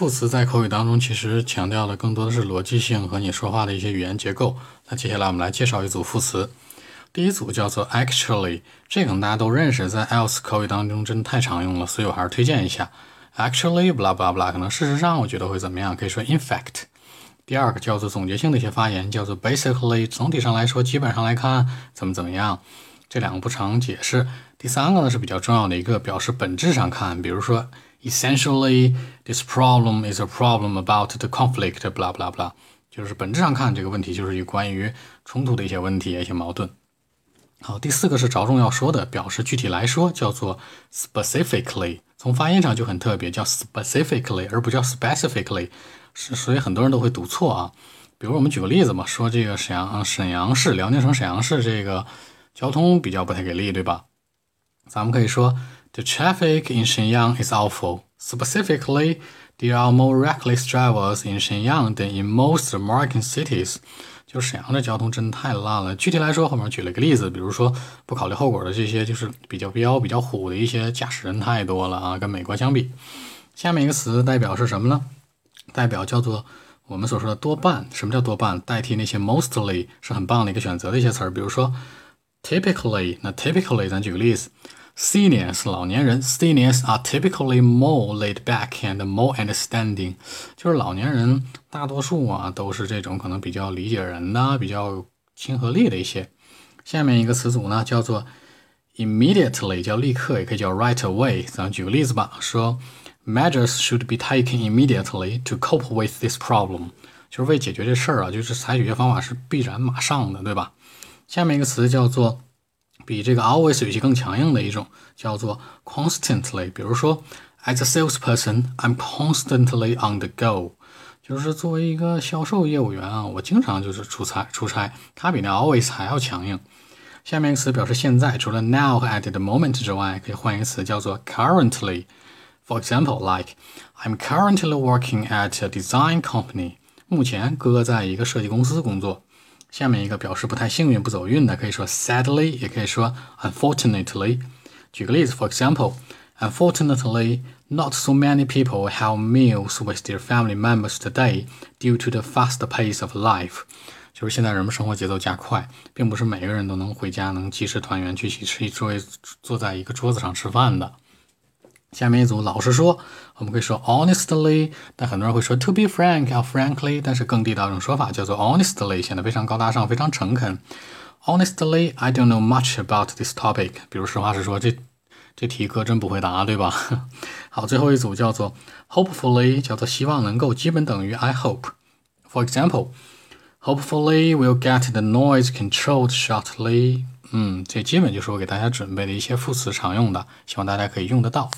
副词在口语当中其实强调的更多的是逻辑性和你说话的一些语言结构。那接下来我们来介绍一组副词，第一组叫做 actually，这个大家都认识，在 else 口语当中真的太常用了，所以我还是推荐一下。actually blah blah blah，可能事实上我觉得会怎么样？可以说 in fact。第二个叫做总结性的一些发言，叫做 basically，总体上来说，基本上来看怎么怎么样。这两个不常解释。第三个呢是比较重要的一个，表示本质上看，比如说 essentially this problem is a problem about the conflict blah blah blah，就是本质上看这个问题就是有关于冲突的一些问题、一些矛盾。好，第四个是着重要说的，表示具体来说，叫做 specifically，从发音上就很特别，叫 specifically 而不叫 specifically。是，所以很多人都会读错啊。比如我们举个例子嘛，说这个沈阳沈阳市辽宁省沈阳市这个交通比较不太给力，对吧？咱们可以说，The traffic in Shenyang is awful. Specifically, there are more reckless drivers in Shenyang than in most American cities. 就沈阳的交通真的太烂了。具体来说，后面举了个例子，比如说不考虑后果的这些，就是比较彪、比较虎的一些驾驶人太多了啊，跟美国相比。下面一个词代表是什么呢？代表叫做我们所说的多半，什么叫多半？代替那些 mostly 是很棒的一个选择的一些词儿，比如说 typically。那 typically，咱举个例子，seniors 老年人，seniors are typically more laid back and more understanding。就是老年人大多数啊都是这种可能比较理解人的，比较亲和力的一些。下面一个词组呢叫做 immediately，叫立刻，也可以叫 right away。咱举个例子吧，说。Measures should be taken immediately to cope with this problem，就是为解决这事儿啊，就是采取一些方法是必然马上的，对吧？下面一个词叫做比这个 always 语气更强硬的一种，叫做 constantly。比如说，As a salesperson，I'm constantly on the go，就是作为一个销售业务员啊，我经常就是出差出差。它比那 always 还要强硬。下面一个词表示现在，除了 now 和 at the moment 之外，可以换一个词叫做 currently。For example, like I'm currently working at a design company. 目前哥在一个设计公司工作。下面一个表示不太幸运、不走运的，可以说 sadly，也可以说 unfortunately。举个例子，For example, unfortunately, not so many people have meals with their family members today due to the fast pace of life。就是现在人们生活节奏加快，并不是每个人都能回家能及时团圆，去一起吃一桌坐在一个桌子上吃饭的。下面一组老实说，我们可以说 honestly，但很多人会说 to be frank or frankly，但是更地道一种说法叫做 honestly，显得非常高大上，非常诚恳。Honestly, I don't know much about this topic。比如实话实说，这这题哥真不会答，对吧？好，最后一组叫做 hopefully，叫做希望能够，基本等于 I hope。For example, hopefully we'll get the noise controlled shortly。嗯，这基本就是我给大家准备的一些副词常用的，希望大家可以用得到。